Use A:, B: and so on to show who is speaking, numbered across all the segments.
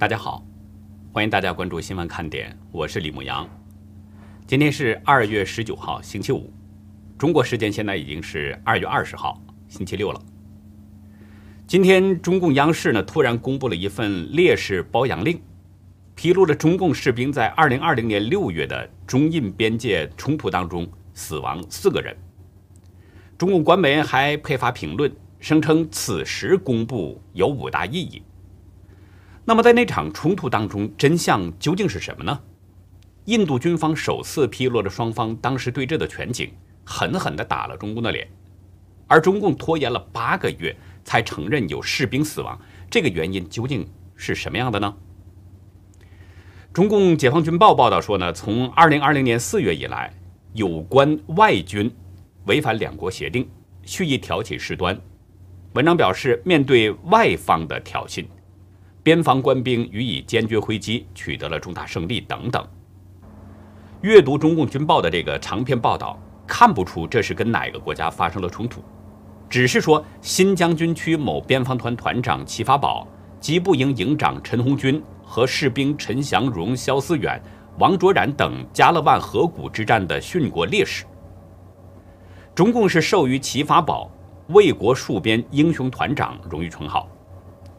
A: 大家好，欢迎大家关注新闻看点，我是李牧阳。今天是二月十九号，星期五，中国时间现在已经是二月二十号，星期六了。今天中共央视呢突然公布了一份烈士褒扬令，披露了中共士兵在二零二零年六月的中印边界冲突当中死亡四个人。中共官媒还配发评论，声称此时公布有五大意义。那么，在那场冲突当中，真相究竟是什么呢？印度军方首次披露了双方当时对峙的全景，狠狠地打了中共的脸。而中共拖延了八个月才承认有士兵死亡，这个原因究竟是什么样的呢？中共解放军报报道说呢，从2020年4月以来，有关外军违反两国协定，蓄意挑起事端。文章表示，面对外方的挑衅。边防官兵予以坚决回击，取得了重大胜利等等。阅读中共军报的这个长篇报道，看不出这是跟哪个国家发生了冲突，只是说新疆军区某边防团团长齐发宝、机步营营长陈红军和士兵陈祥荣、肖思远、王卓然等加勒万河谷之战的殉国烈士。中共是授予齐发宝“卫国戍边英雄团长”荣誉称号。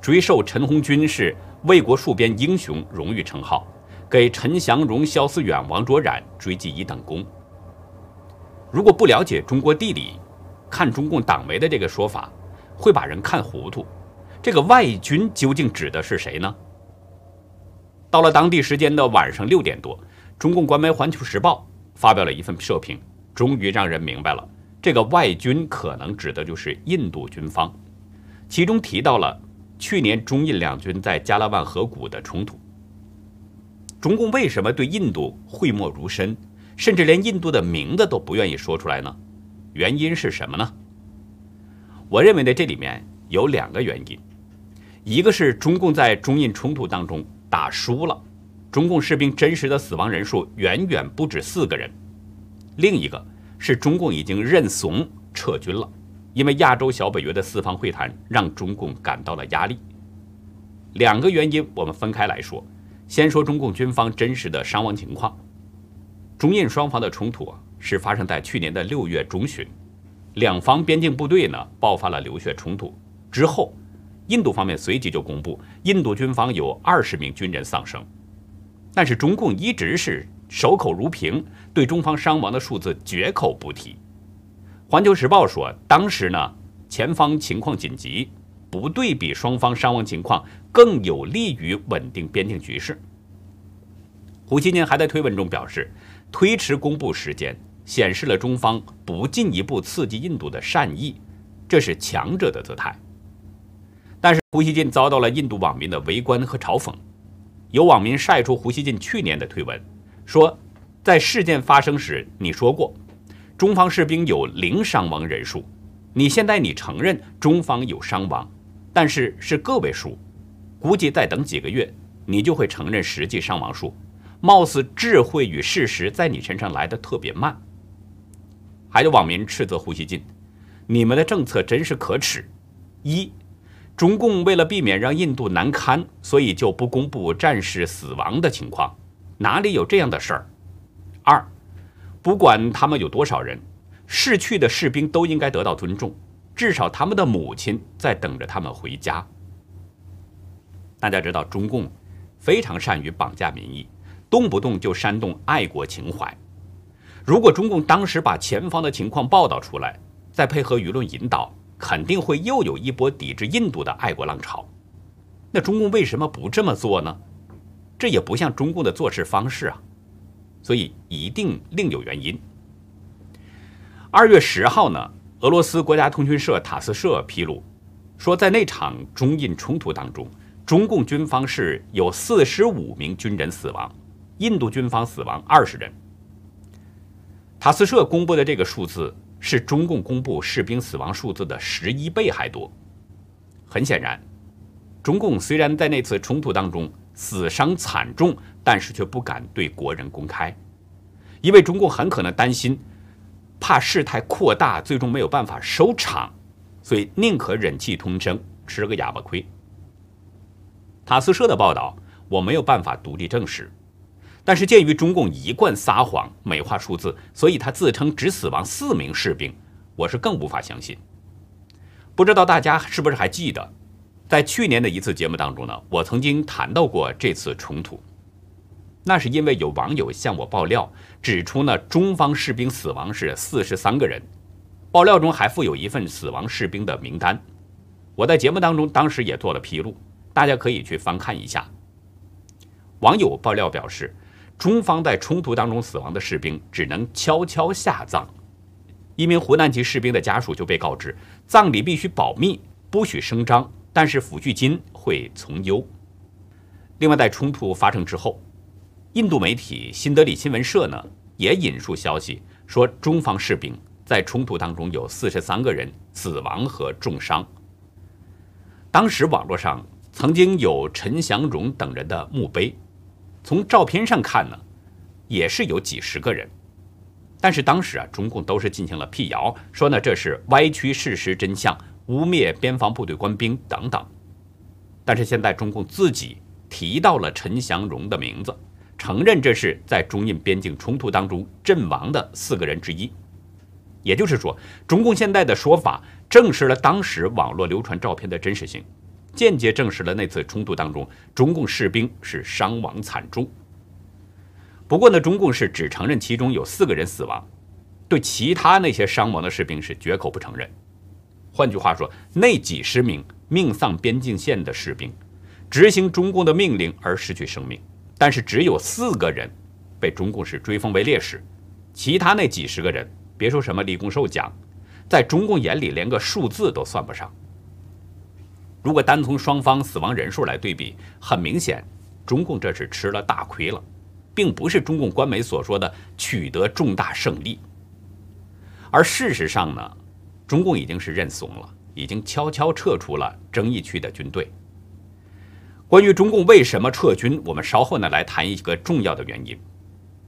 A: 追授陈红军是卫国戍边英雄荣誉称号，给陈祥荣、肖思远、王卓然追记一等功。如果不了解中国地理，看中共党媒的这个说法，会把人看糊涂。这个外军究竟指的是谁呢？到了当地时间的晚上六点多，中共官媒《环球时报》发表了一份社评，终于让人明白了，这个外军可能指的就是印度军方，其中提到了。去年中印两军在加拉万河谷的冲突，中共为什么对印度讳莫如深，甚至连印度的名字都不愿意说出来呢？原因是什么呢？我认为呢，这里面有两个原因，一个是中共在中印冲突当中打输了，中共士兵真实的死亡人数远远不止四个人；另一个是中共已经认怂撤军了。因为亚洲小北约的四方会谈让中共感到了压力，两个原因我们分开来说。先说中共军方真实的伤亡情况。中印双方的冲突啊，是发生在去年的六月中旬，两方边境部队呢爆发了流血冲突之后，印度方面随即就公布印度军方有二十名军人丧生，但是中共一直是守口如瓶，对中方伤亡的数字绝口不提。环球时报说，当时呢，前方情况紧急，不对比双方伤亡情况更有利于稳定边境局势。胡锡进还在推文中表示，推迟公布时间显示了中方不进一步刺激印度的善意，这是强者的姿态。但是胡锡进遭到了印度网民的围观和嘲讽，有网民晒出胡锡进去年的推文，说在事件发生时你说过。中方士兵有零伤亡人数，你现在你承认中方有伤亡，但是是个位数，估计再等几个月，你就会承认实际伤亡数。貌似智慧与事实在你身上来的特别慢。还有网民斥责胡锡进，你们的政策真是可耻。一，中共为了避免让印度难堪，所以就不公布战士死亡的情况，哪里有这样的事儿？二。不管他们有多少人，逝去的士兵都应该得到尊重，至少他们的母亲在等着他们回家。大家知道，中共非常善于绑架民意，动不动就煽动爱国情怀。如果中共当时把前方的情况报道出来，再配合舆论引导，肯定会又有一波抵制印度的爱国浪潮。那中共为什么不这么做呢？这也不像中共的做事方式啊。所以一定另有原因。二月十号呢，俄罗斯国家通讯社塔斯社披露，说在那场中印冲突当中，中共军方是有四十五名军人死亡，印度军方死亡二十人。塔斯社公布的这个数字是中共公布士兵死亡数字的十一倍还多。很显然，中共虽然在那次冲突当中死伤惨重。但是却不敢对国人公开，因为中共很可能担心，怕事态扩大，最终没有办法收场，所以宁可忍气吞声，吃个哑巴亏。塔斯社的报道我没有办法独立证实。但是鉴于中共一贯撒谎、美化数字，所以他自称只死亡四名士兵，我是更无法相信。不知道大家是不是还记得，在去年的一次节目当中呢，我曾经谈到过这次冲突。那是因为有网友向我爆料，指出呢中方士兵死亡是四十三个人，爆料中还附有一份死亡士兵的名单。我在节目当中当时也做了披露，大家可以去翻看一下。网友爆料表示，中方在冲突当中死亡的士兵只能悄悄下葬，一名湖南籍士兵的家属就被告知，葬礼必须保密，不许声张，但是抚恤金会从优。另外，在冲突发生之后。印度媒体新德里新闻社呢也引述消息说，中方士兵在冲突当中有四十三个人死亡和重伤。当时网络上曾经有陈祥荣等人的墓碑，从照片上看呢，也是有几十个人。但是当时啊，中共都是进行了辟谣，说呢这是歪曲事实真相，污蔑边防部队官兵等等。但是现在中共自己提到了陈祥荣的名字。承认这是在中印边境冲突当中阵亡的四个人之一，也就是说，中共现在的说法证实了当时网络流传照片的真实性，间接证实了那次冲突当中中共士兵是伤亡惨重。不过呢，中共是只承认其中有四个人死亡，对其他那些伤亡的士兵是绝口不承认。换句话说，那几十名命丧边境线的士兵，执行中共的命令而失去生命。但是只有四个人被中共是追封为烈士，其他那几十个人，别说什么立功受奖，在中共眼里连个数字都算不上。如果单从双方死亡人数来对比，很明显，中共这是吃了大亏了，并不是中共官媒所说的取得重大胜利。而事实上呢，中共已经是认怂了，已经悄悄撤出了争议区的军队。关于中共为什么撤军，我们稍后呢来谈一个重要的原因。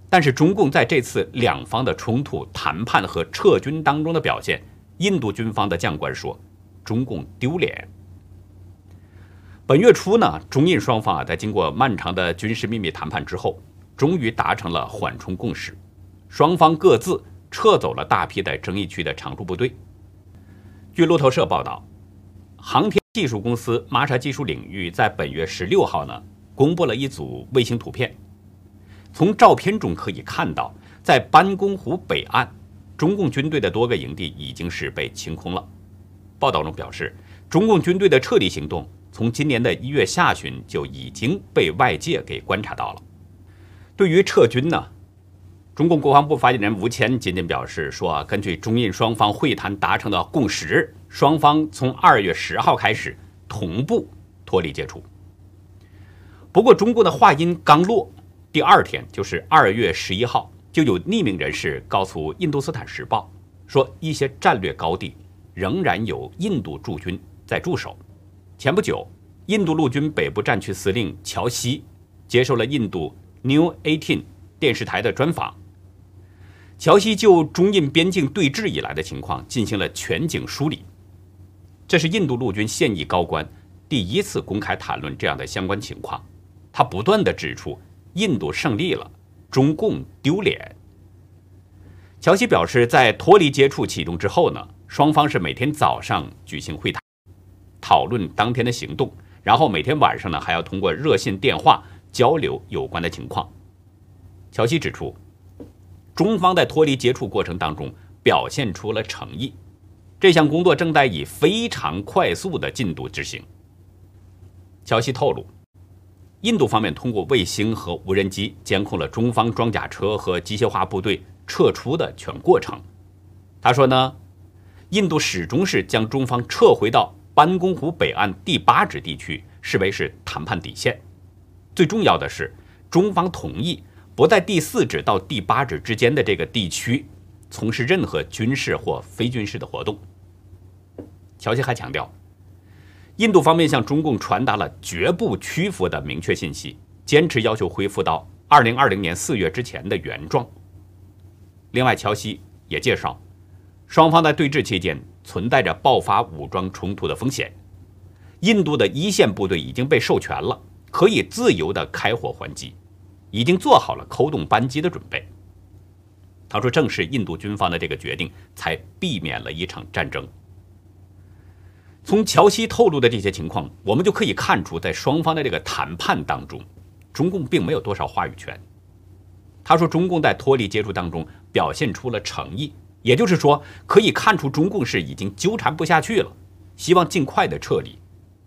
A: 但是中共在这次两方的冲突谈判和撤军当中的表现，印度军方的将官说，中共丢脸。本月初呢，中印双方啊在经过漫长的军事秘密谈判之后，终于达成了缓冲共识，双方各自撤走了大批在争议区的常驻部队。据路透社报道，航天。技术公司玛莎技术领域在本月十六号呢，公布了一组卫星图片。从照片中可以看到，在班公湖北岸，中共军队的多个营地已经是被清空了。报道中表示，中共军队的撤离行动从今年的一月下旬就已经被外界给观察到了。对于撤军呢？中共国防部发言人吴谦仅仅表示说：“啊根据中印双方会谈达成的共识，双方从二月十号开始同步脱离接触。”不过，中共的话音刚落，第二天就是二月十一号，就有匿名人士告诉《印度斯坦时报》说，一些战略高地仍然有印度驻军在驻守。前不久，印度陆军北部战区司令乔西接受了印度 New Eighteen 电视台的专访。乔西就中印边境对峙以来的情况进行了全景梳理，这是印度陆军现役高官第一次公开谈论这样的相关情况。他不断的指出，印度胜利了，中共丢脸。乔西表示，在脱离接触启动之后呢，双方是每天早上举行会谈，讨论当天的行动，然后每天晚上呢还要通过热线电话交流有关的情况。乔西指出。中方在脱离接触过程当中表现出了诚意，这项工作正在以非常快速的进度执行。消息透露，印度方面通过卫星和无人机监控了中方装甲车和机械化部队撤出的全过程。他说呢，印度始终是将中方撤回到班公湖北岸第八指地区视为是谈判底线。最重要的是，中方同意。不在第四指到第八指之间的这个地区从事任何军事或非军事的活动。乔西还强调，印度方面向中共传达了绝不屈服的明确信息，坚持要求恢复到二零二零年四月之前的原状。另外，乔西也介绍，双方在对峙期间存在着爆发武装冲突的风险，印度的一线部队已经被授权了，可以自由的开火还击，已经做好了扣动扳机的准备。他说：“正是印度军方的这个决定，才避免了一场战争。”从乔西透露的这些情况，我们就可以看出，在双方的这个谈判当中，中共并没有多少话语权。他说：“中共在脱离接触当中表现出了诚意，也就是说，可以看出中共是已经纠缠不下去了，希望尽快的撤离，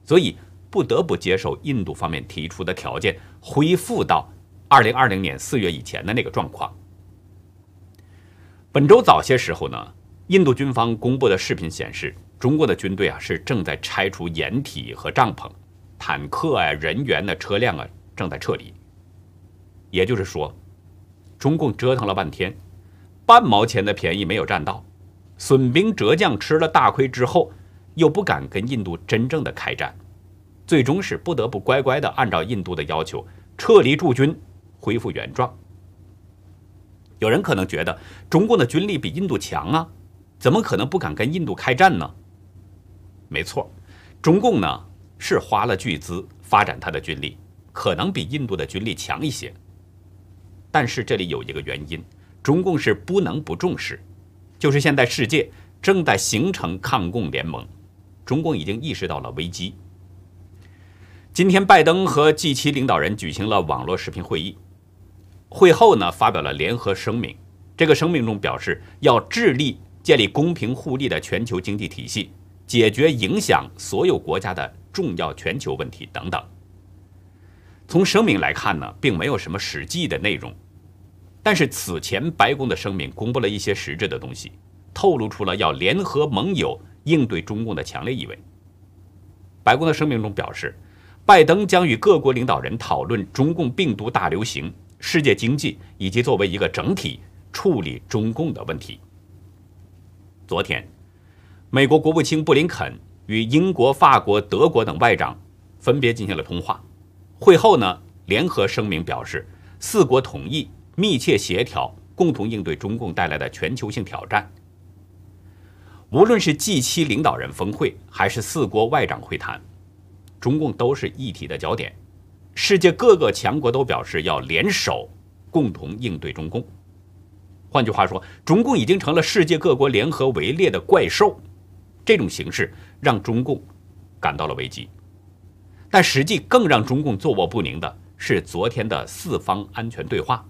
A: 所以不得不接受印度方面提出的条件，恢复到二零二零年四月以前的那个状况。”本周早些时候呢，印度军方公布的视频显示，中国的军队啊是正在拆除掩体和帐篷，坦克啊、人员的车辆啊正在撤离。也就是说，中共折腾了半天，半毛钱的便宜没有占到，损兵折将吃了大亏之后，又不敢跟印度真正的开战，最终是不得不乖乖的按照印度的要求撤离驻军，恢复原状。有人可能觉得中共的军力比印度强啊，怎么可能不敢跟印度开战呢？没错，中共呢是花了巨资发展他的军力，可能比印度的军力强一些。但是这里有一个原因，中共是不能不重视，就是现在世界正在形成抗共联盟，中共已经意识到了危机。今天，拜登和 G7 领导人举行了网络视频会议。会后呢，发表了联合声明。这个声明中表示，要致力建立公平互利的全球经济体系，解决影响所有国家的重要全球问题等等。从声明来看呢，并没有什么实际的内容，但是此前白宫的声明公布了一些实质的东西，透露出了要联合盟友应对中共的强烈意味。白宫的声明中表示，拜登将与各国领导人讨论中共病毒大流行。世界经济以及作为一个整体处理中共的问题。昨天，美国国务卿布林肯与英国、法国、德国等外长分别进行了通话。会后呢，联合声明表示，四国同意密切协调，共同应对中共带来的全球性挑战。无论是 G7 领导人峰会，还是四国外长会谈，中共都是议题的焦点。世界各个强国都表示要联手共同应对中共。换句话说，中共已经成了世界各国联合围猎的怪兽。这种形势让中共感到了危机。但实际更让中共坐卧不宁的是昨天的四方安全对话。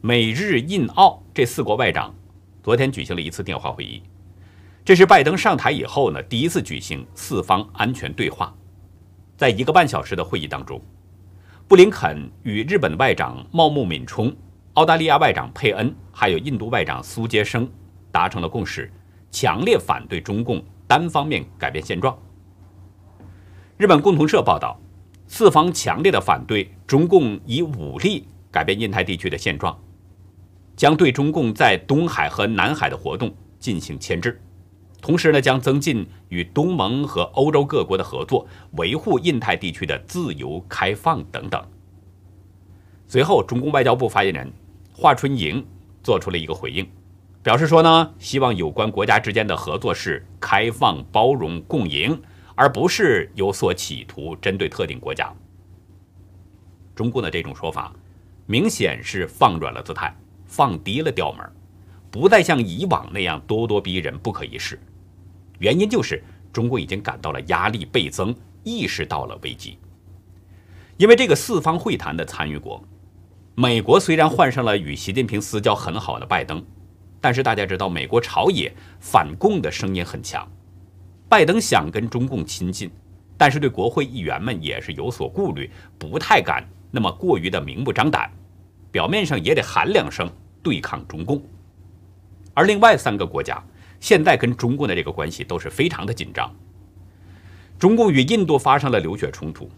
A: 美日印澳这四国外长昨天举行了一次电话会议，这是拜登上台以后呢第一次举行四方安全对话。在一个半小时的会议当中，布林肯与日本外长茂木敏充、澳大利亚外长佩恩，还有印度外长苏杰生达成了共识，强烈反对中共单方面改变现状。日本共同社报道，四方强烈的反对中共以武力改变印太地区的现状，将对中共在东海和南海的活动进行牵制。同时呢，将增进与东盟和欧洲各国的合作，维护印太地区的自由开放等等。随后，中共外交部发言人华春莹做出了一个回应，表示说呢，希望有关国家之间的合作是开放、包容、共赢，而不是有所企图针对特定国家。中共的这种说法，明显是放软了姿态，放低了调门，不再像以往那样咄咄逼人、不可一世。原因就是中国已经感到了压力倍增，意识到了危机。因为这个四方会谈的参与国，美国虽然换上了与习近平私交很好的拜登，但是大家知道，美国朝野反共的声音很强。拜登想跟中共亲近，但是对国会议员们也是有所顾虑，不太敢那么过于的明目张胆，表面上也得喊两声对抗中共。而另外三个国家。现在跟中共的这个关系都是非常的紧张。中共与印度发生了流血冲突，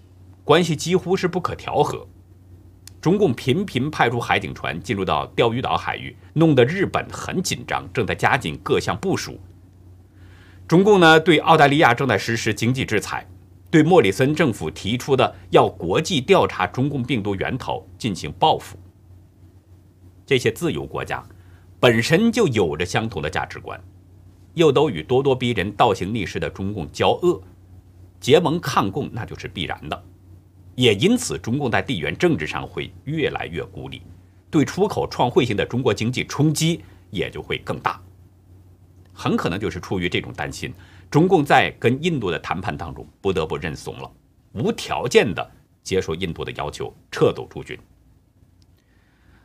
A: 关系几乎是不可调和。中共频频派出海警船进入到钓鱼岛海域，弄得日本很紧张，正在加紧各项部署。中共呢，对澳大利亚正在实施经济制裁，对莫里森政府提出的要国际调查中共病毒源头进行报复。这些自由国家本身就有着相同的价值观。又都与咄咄逼人、倒行逆施的中共交恶，结盟抗共那就是必然的。也因此，中共在地缘政治上会越来越孤立，对出口创汇型的中国经济冲击也就会更大。很可能就是出于这种担心，中共在跟印度的谈判当中不得不认怂了，无条件的接受印度的要求，撤走驻军。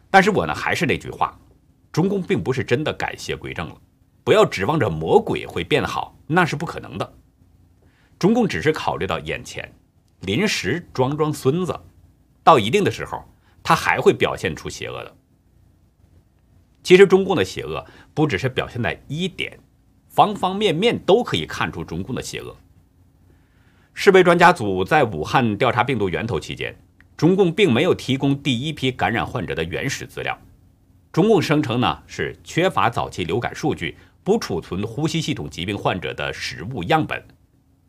A: 但是我呢，还是那句话，中共并不是真的改邪归正了，不要指望着魔鬼会变好，那是不可能的。中共只是考虑到眼前，临时装装孙子，到一定的时候，他还会表现出邪恶的。其实中共的邪恶不只是表现在一点，方方面面都可以看出中共的邪恶。世卫专家组在武汉调查病毒源头期间，中共并没有提供第一批感染患者的原始资料。中共声称呢是缺乏早期流感数据，不储存呼吸系统疾病患者的食物样本。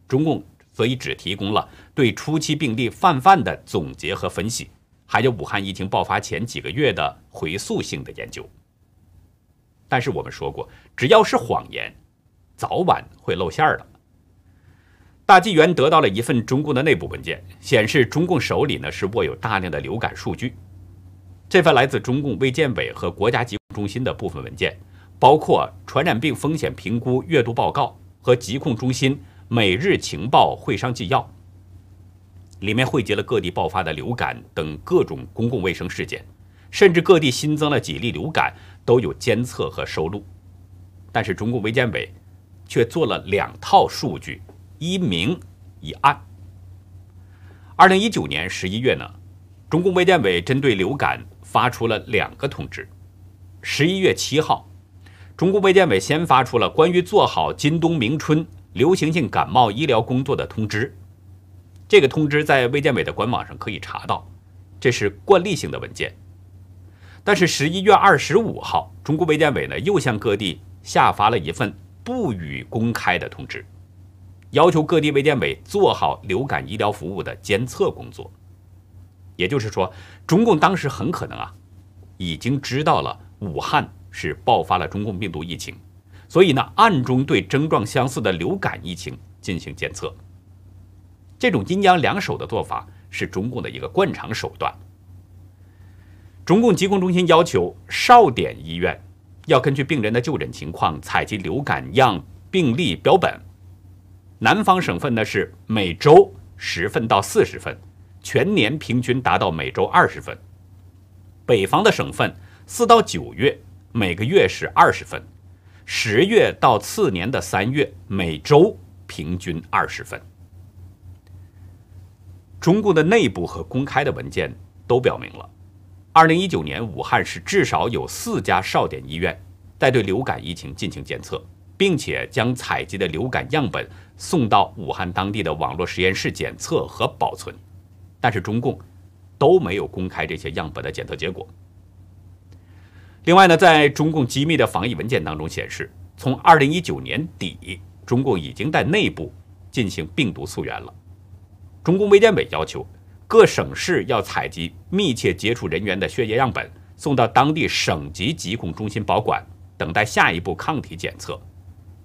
A: 中共所以只提供了对初期病例泛泛的总结和分析，还有武汉疫情爆发前几个月的回溯性的研究。但是我们说过，只要是谎言，早晚会露馅儿的。大纪元得到了一份中共的内部文件，显示中共手里呢是握有大量的流感数据。这份来自中共卫健委和国家疾控中心的部分文件，包括传染病风险评估月度报告和疾控中心每日情报会商纪要，里面汇集了各地爆发的流感等各种公共卫生事件，甚至各地新增了几例流感。都有监测和收录，但是中共卫健委却做了两套数据，一明一暗。二零一九年十一月呢，中共卫健委针对流感发出了两个通知。十一月七号，中共卫健委先发出了关于做好今冬明春流行性感冒医疗工作的通知，这个通知在卫健委的官网上可以查到，这是惯例性的文件。但是十一月二十五号，中国卫健委呢又向各地下发了一份不予公开的通知，要求各地卫健委做好流感医疗服务的监测工作。也就是说，中共当时很可能啊，已经知道了武汉是爆发了中共病毒疫情，所以呢，暗中对症状相似的流感疫情进行监测。这种阴阳两手的做法是中共的一个惯常手段。中共疾控中心要求少点医院要根据病人的就诊情况采集流感样病例标本。南方省份呢是每周十份到四十份，全年平均达到每周二十份。北方的省份四到九月每个月是二十份，十月到次年的三月每周平均二十份。中共的内部和公开的文件都表明了。二零一九年，武汉市至少有四家少点医院在对流感疫情进行监测，并且将采集的流感样本送到武汉当地的网络实验室检测和保存，但是中共都没有公开这些样本的检测结果。另外呢，在中共机密的防疫文件当中显示，从二零一九年底，中共已经在内部进行病毒溯源了。中共卫健委要求。各省市要采集密切接触人员的血液样本，送到当地省级疾控中心保管，等待下一步抗体检测。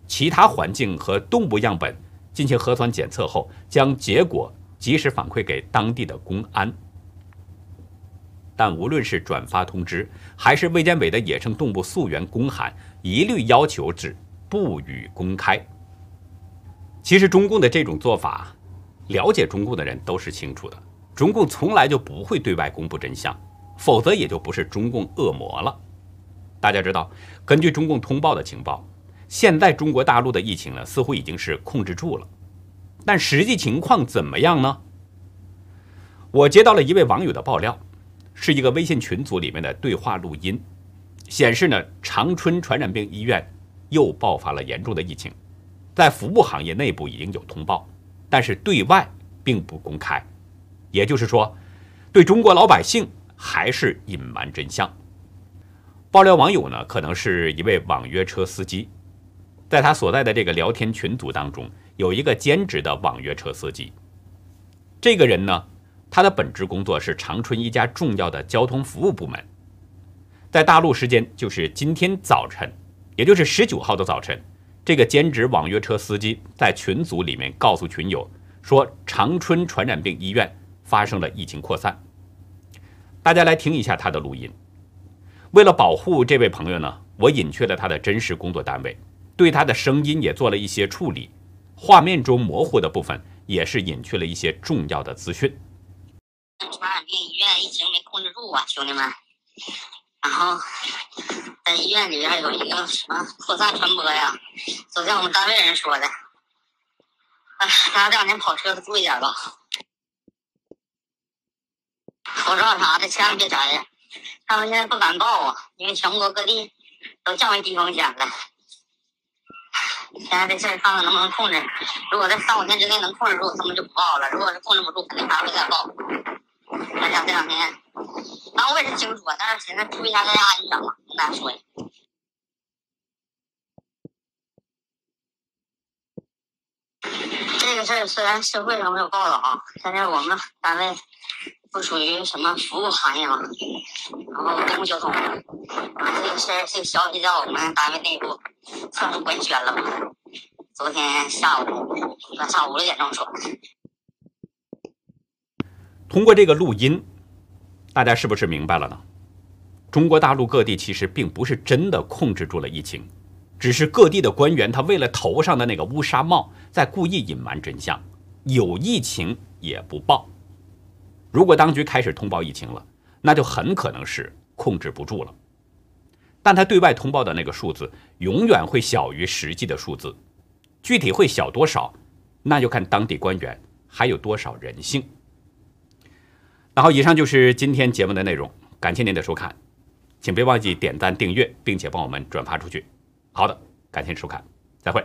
A: 其他环境和动物样本进行核酸检测后，将结果及时反馈给当地的公安。但无论是转发通知，还是卫健委的野生动物溯源公函，一律要求是不予公开。其实中共的这种做法，了解中共的人都是清楚的。中共从来就不会对外公布真相，否则也就不是中共恶魔了。大家知道，根据中共通报的情报，现在中国大陆的疫情呢，似乎已经是控制住了。但实际情况怎么样呢？我接到了一位网友的爆料，是一个微信群组里面的对话录音，显示呢，长春传染病医院又爆发了严重的疫情，在服务行业内部已经有通报，但是对外并不公开。也就是说，对中国老百姓还是隐瞒真相。爆料网友呢，可能是一位网约车司机，在他所在的这个聊天群组当中，有一个兼职的网约车司机。这个人呢，他的本职工作是长春一家重要的交通服务部门。在大陆时间就是今天早晨，也就是十九号的早晨，这个兼职网约车司机在群组里面告诉群友说，长春传染病医院。发生了疫情扩散。大家来听一下他的录音。为了保护这位朋友呢，我隐去了他的真实工作单位，对他的声音也做了一些处理，画面中模糊的部分也是隐去了一些重要的资讯。
B: 医院疫情没控制住啊，兄弟们。然后在医院里边有一个什么扩散传播呀？昨天我们单位人说的。哎，大家这两天跑车注意点吧。口罩啥的千万别摘呀，他们现在不敢报啊，因为全国各地都降为低风险了。现在这事看看能不能控制，如果在三五天之内能控制住，他们就不报了；如果是控制不住，肯定还会再报。大家这两天，那我也是清楚，但是现在注意一下大家安全嘛，跟大家说一下。这个事儿虽然社会上没有报道啊，但是我们单位。不属于什么服务行业嘛，然后公共交通，啊，这个事儿这个消息在我们单位内部算是官宣了吧？昨天下午，晚上五六点钟说。
A: 通过这个录音，大家是不是明白了呢？中国大陆各地其实并不是真的控制住了疫情，只是各地的官员他为了头上的那个乌纱帽，在故意隐瞒真相，有疫情也不报。如果当局开始通报疫情了，那就很可能是控制不住了。但他对外通报的那个数字永远会小于实际的数字，具体会小多少，那就看当地官员还有多少人性。然后，以上就是今天节目的内容，感谢您的收看，请别忘记点赞、订阅，并且帮我们转发出去。好的，感谢收看，再会。